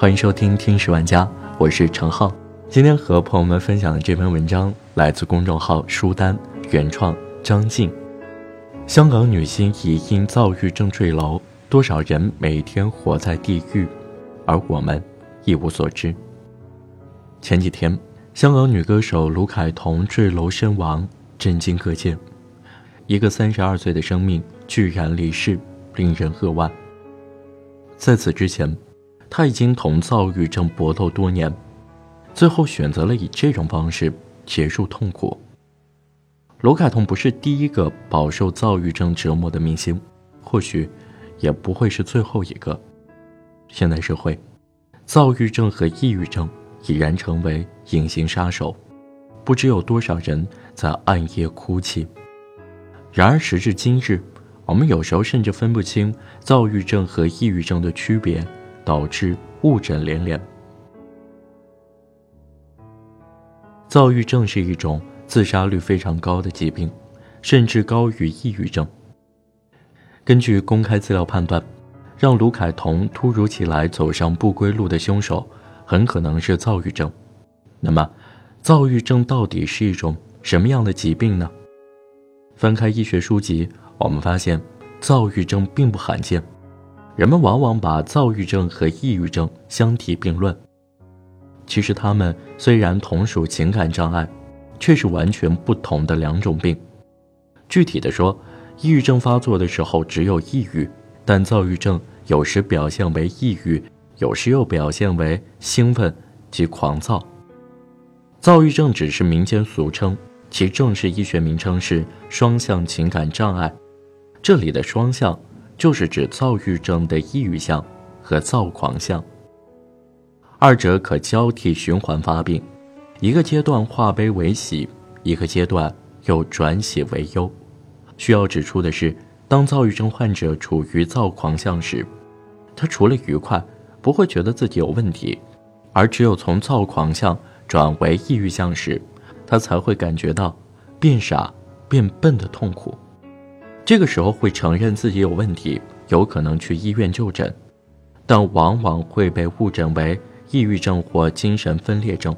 欢迎收听《听史玩家》，我是程浩。今天和朋友们分享的这篇文章来自公众号“书单”，原创张静。香港女星疑因躁郁症坠楼，多少人每天活在地狱，而我们一无所知。前几天，香港女歌手卢凯彤坠楼身亡，震惊各界。一个三十二岁的生命居然离世，令人扼腕。在此之前。他已经同躁郁症搏斗多年，最后选择了以这种方式结束痛苦。罗凯彤不是第一个饱受躁郁症折磨的明星，或许也不会是最后一个。现代社会，躁郁症和抑郁症已然成为隐形杀手，不知有多少人在暗夜哭泣。然而时至今日，我们有时候甚至分不清躁郁症和抑郁症的区别。导致误诊连连。躁郁症是一种自杀率非常高的疾病，甚至高于抑郁症。根据公开资料判断，让卢凯彤突如其来走上不归路的凶手，很可能是躁郁症。那么，躁郁症到底是一种什么样的疾病呢？翻开医学书籍，我们发现，躁郁症并不罕见。人们往往把躁郁症和抑郁症相提并论，其实他们虽然同属情感障碍，却是完全不同的两种病。具体的说，抑郁症发作的时候只有抑郁，但躁郁症有时表现为抑郁，有时又表现为兴奋及狂躁。躁郁症只是民间俗称，其正式医学名称是双向情感障碍。这里的双向。就是指躁郁症的抑郁象和躁狂象，二者可交替循环发病，一个阶段化悲为喜，一个阶段又转喜为忧。需要指出的是，当躁郁症患者处于躁狂象时，他除了愉快，不会觉得自己有问题，而只有从躁狂象转为抑郁象时，他才会感觉到变傻、变笨的痛苦。这个时候会承认自己有问题，有可能去医院就诊，但往往会被误诊为抑郁症或精神分裂症，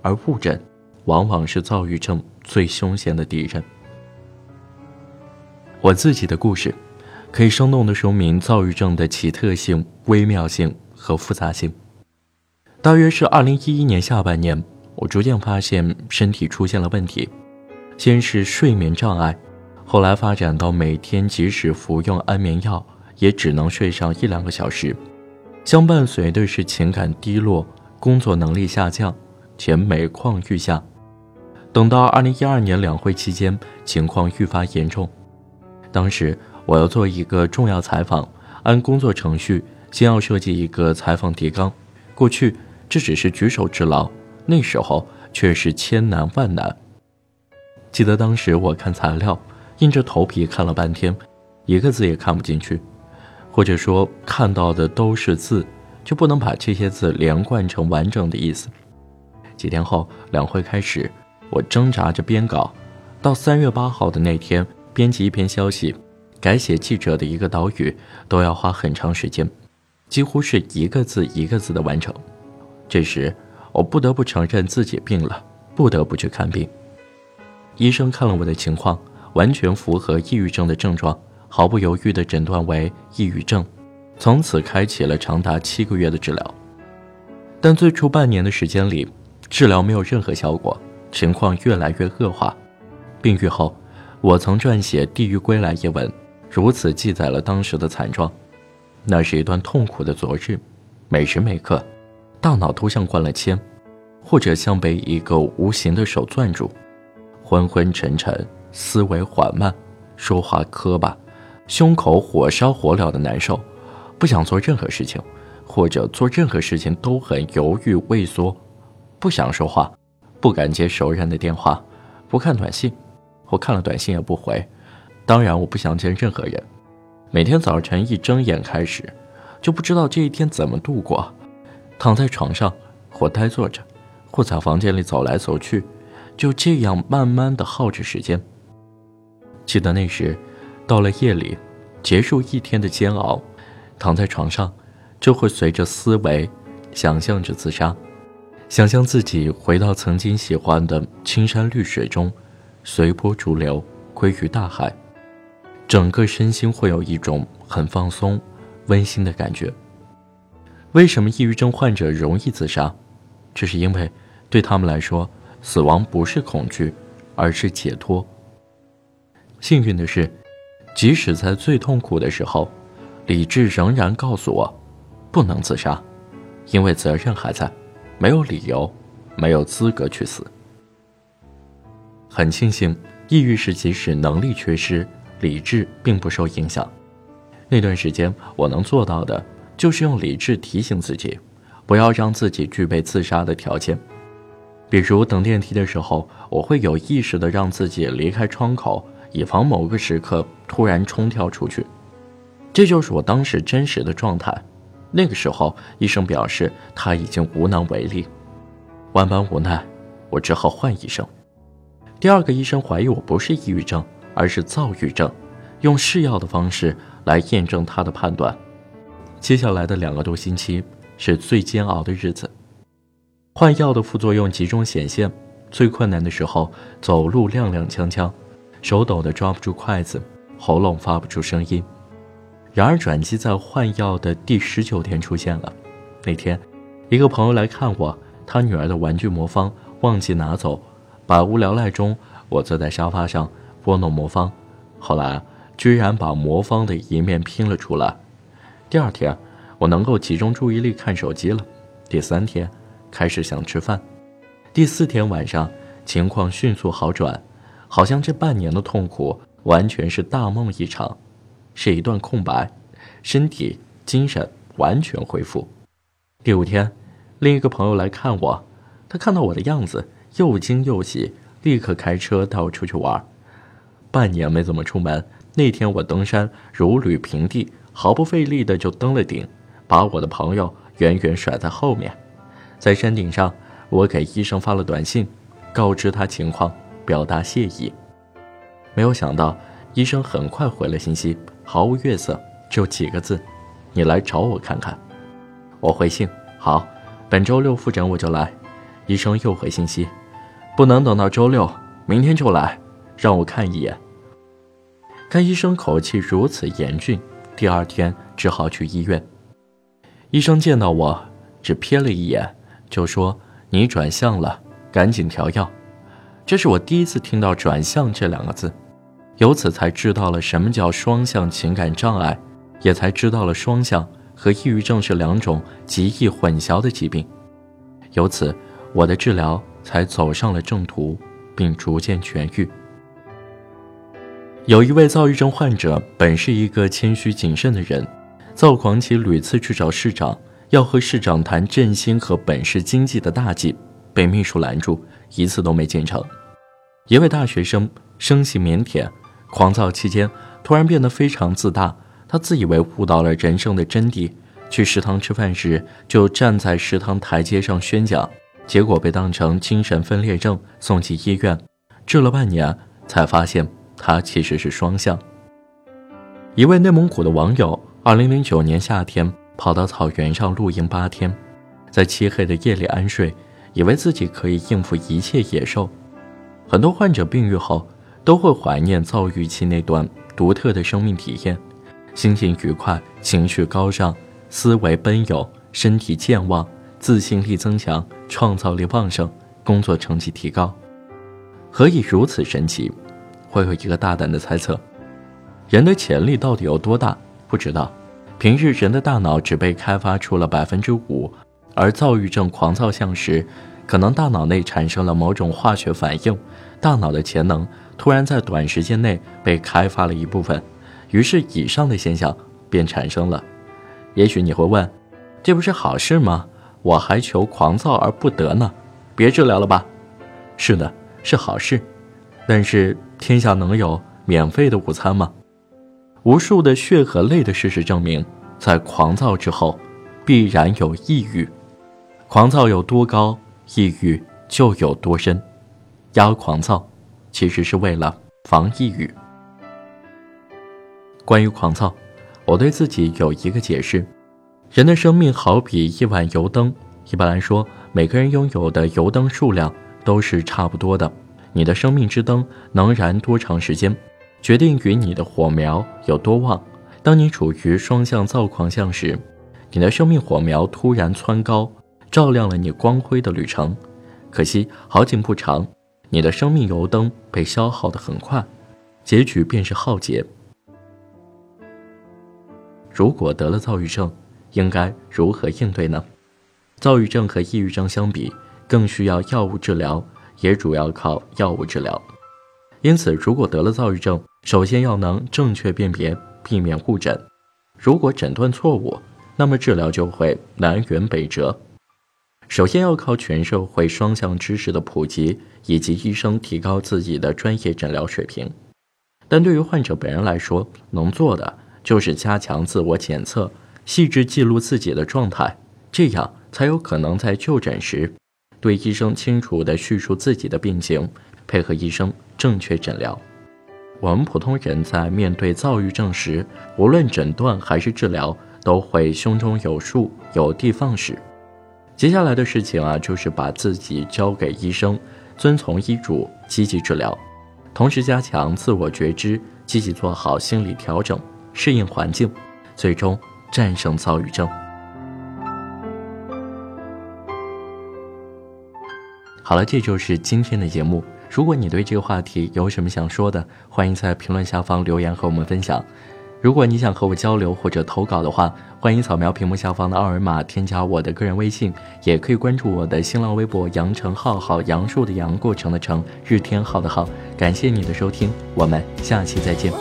而误诊往往是躁郁症最凶险的敌人。我自己的故事，可以生动地说明躁郁症的奇特性、微妙性和复杂性。大约是二零一一年下半年，我逐渐发现身体出现了问题，先是睡眠障碍。后来发展到每天即使服用安眠药，也只能睡上一两个小时，相伴随的是情感低落、工作能力下降，且每况愈下。等到二零一二年两会期间，情况愈发严重。当时我要做一个重要采访，按工作程序，先要设计一个采访提纲。过去这只是举手之劳，那时候却是千难万难。记得当时我看材料。硬着头皮看了半天，一个字也看不进去，或者说看到的都是字，就不能把这些字连贯成完整的意思。几天后，两会开始，我挣扎着编稿，到三月八号的那天，编辑一篇消息，改写记者的一个导语，都要花很长时间，几乎是一个字一个字的完成。这时，我不得不承认自己病了，不得不去看病。医生看了我的情况。完全符合抑郁症的症状，毫不犹豫地诊断为抑郁症，从此开启了长达七个月的治疗。但最初半年的时间里，治疗没有任何效果，情况越来越恶化。病愈后，我曾撰写《地狱归来》一文，如此记载了当时的惨状。那是一段痛苦的昨日，每时每刻，大脑都像灌了铅，或者像被一个无形的手攥住，昏昏沉沉。思维缓慢，说话磕巴，胸口火烧火燎的难受，不想做任何事情，或者做任何事情都很犹豫畏缩，不想说话，不敢接熟人的电话，不看短信，或看了短信也不回。当然，我不想见任何人。每天早晨一睁眼开始，就不知道这一天怎么度过，躺在床上，或呆坐着，或在房间里走来走去，就这样慢慢的耗着时间。记得那时，到了夜里，结束一天的煎熬，躺在床上，就会随着思维、想象着自杀，想象自己回到曾经喜欢的青山绿水中，随波逐流，归于大海，整个身心会有一种很放松、温馨的感觉。为什么抑郁症患者容易自杀？这是因为对他们来说，死亡不是恐惧，而是解脱。幸运的是，即使在最痛苦的时候，理智仍然告诉我，不能自杀，因为责任还在，没有理由，没有资格去死。很庆幸，抑郁时即使能力缺失，理智并不受影响。那段时间，我能做到的，就是用理智提醒自己，不要让自己具备自杀的条件。比如等电梯的时候，我会有意识的让自己离开窗口。以防某个时刻突然冲跳出去，这就是我当时真实的状态。那个时候，医生表示他已经无能为力，万般无奈，我只好换医生。第二个医生怀疑我不是抑郁症，而是躁郁症，用试药的方式来验证他的判断。接下来的两个多星期是最煎熬的日子，换药的副作用集中显现，最困难的时候走路踉踉跄跄。手抖得抓不住筷子，喉咙发不出声音。然而转机在换药的第十九天出现了。那天，一个朋友来看我，他女儿的玩具魔方忘记拿走。百无聊赖中，我坐在沙发上拨弄魔方，后来居然把魔方的一面拼了出来。第二天，我能够集中注意力看手机了。第三天，开始想吃饭。第四天晚上，情况迅速好转。好像这半年的痛苦完全是大梦一场，是一段空白，身体精神完全恢复。第五天，另一个朋友来看我，他看到我的样子又惊又喜，立刻开车带我出去玩。半年没怎么出门，那天我登山如履平地，毫不费力的就登了顶，把我的朋友远远甩在后面。在山顶上，我给医生发了短信，告知他情况。表达谢意，没有想到医生很快回了信息，毫无月色，只有几个字：“你来找我看看。”我回信：“好，本周六复诊我就来。”医生又回信息：“不能等到周六，明天就来，让我看一眼。”看医生口气如此严峻，第二天只好去医院。医生见到我，只瞥了一眼，就说：“你转向了，赶紧调药。”这是我第一次听到“转向”这两个字，由此才知道了什么叫双向情感障碍，也才知道了双向和抑郁症是两种极易混淆的疾病。由此，我的治疗才走上了正途，并逐渐痊愈。有一位躁郁症患者，本是一个谦虚谨慎的人，躁狂期屡次去找市长，要和市长谈振兴和本市经济的大计，被秘书拦住，一次都没进成。一位大学生生性腼腆，狂躁期间突然变得非常自大。他自以为悟到了人生的真谛，去食堂吃饭时就站在食堂台阶上宣讲，结果被当成精神分裂症送进医院，治了半年才发现他其实是双向。一位内蒙古的网友，二零零九年夏天跑到草原上露营八天，在漆黑的夜里安睡，以为自己可以应付一切野兽。很多患者病愈后，都会怀念躁郁期那段独特的生命体验，心情愉快，情绪高涨，思维奔涌，身体健忘，自信力增强，创造力旺盛，工作成绩提高。何以如此神奇？会有一个大胆的猜测：人的潜力到底有多大？不知道。平日人的大脑只被开发出了百分之五，而躁郁症狂躁向时。可能大脑内产生了某种化学反应，大脑的潜能突然在短时间内被开发了一部分，于是以上的现象便产生了。也许你会问，这不是好事吗？我还求狂躁而不得呢，别治疗了吧？是的，是好事。但是天下能有免费的午餐吗？无数的血和泪的事实证明，在狂躁之后，必然有抑郁。狂躁有多高？抑郁就有多深，压狂躁，其实是为了防抑郁。关于狂躁，我对自己有一个解释：人的生命好比一碗油灯，一般来说，每个人拥有的油灯数量都是差不多的。你的生命之灯能燃多长时间，决定于你的火苗有多旺。当你处于双向躁狂相时，你的生命火苗突然蹿高，照亮了你光辉的旅程。可惜好景不长，你的生命油灯被消耗的很快，结局便是浩劫。如果得了躁郁症，应该如何应对呢？躁郁症和抑郁症相比，更需要药物治疗，也主要靠药物治疗。因此，如果得了躁郁症，首先要能正确辨别，避免误诊。如果诊断错误，那么治疗就会南辕北辙。首先要靠全社会双向知识的普及，以及医生提高自己的专业诊疗水平。但对于患者本人来说，能做的。就是加强自我检测，细致记录自己的状态，这样才有可能在就诊时，对医生清楚地叙述自己的病情，配合医生正确诊疗。我们普通人在面对躁郁症时，无论诊断还是治疗，都会胸中有数，有的放矢。接下来的事情啊，就是把自己交给医生，遵从医嘱，积极治疗，同时加强自我觉知，积极做好心理调整。适应环境，最终战胜躁郁症。好了，这就是今天的节目。如果你对这个话题有什么想说的，欢迎在评论下方留言和我们分享。如果你想和我交流或者投稿的话，欢迎扫描屏幕下方的二维码添加我的个人微信，也可以关注我的新浪微博“杨成浩浩”，杨树的杨，过程的程，日天浩的浩。感谢你的收听，我们下期再见。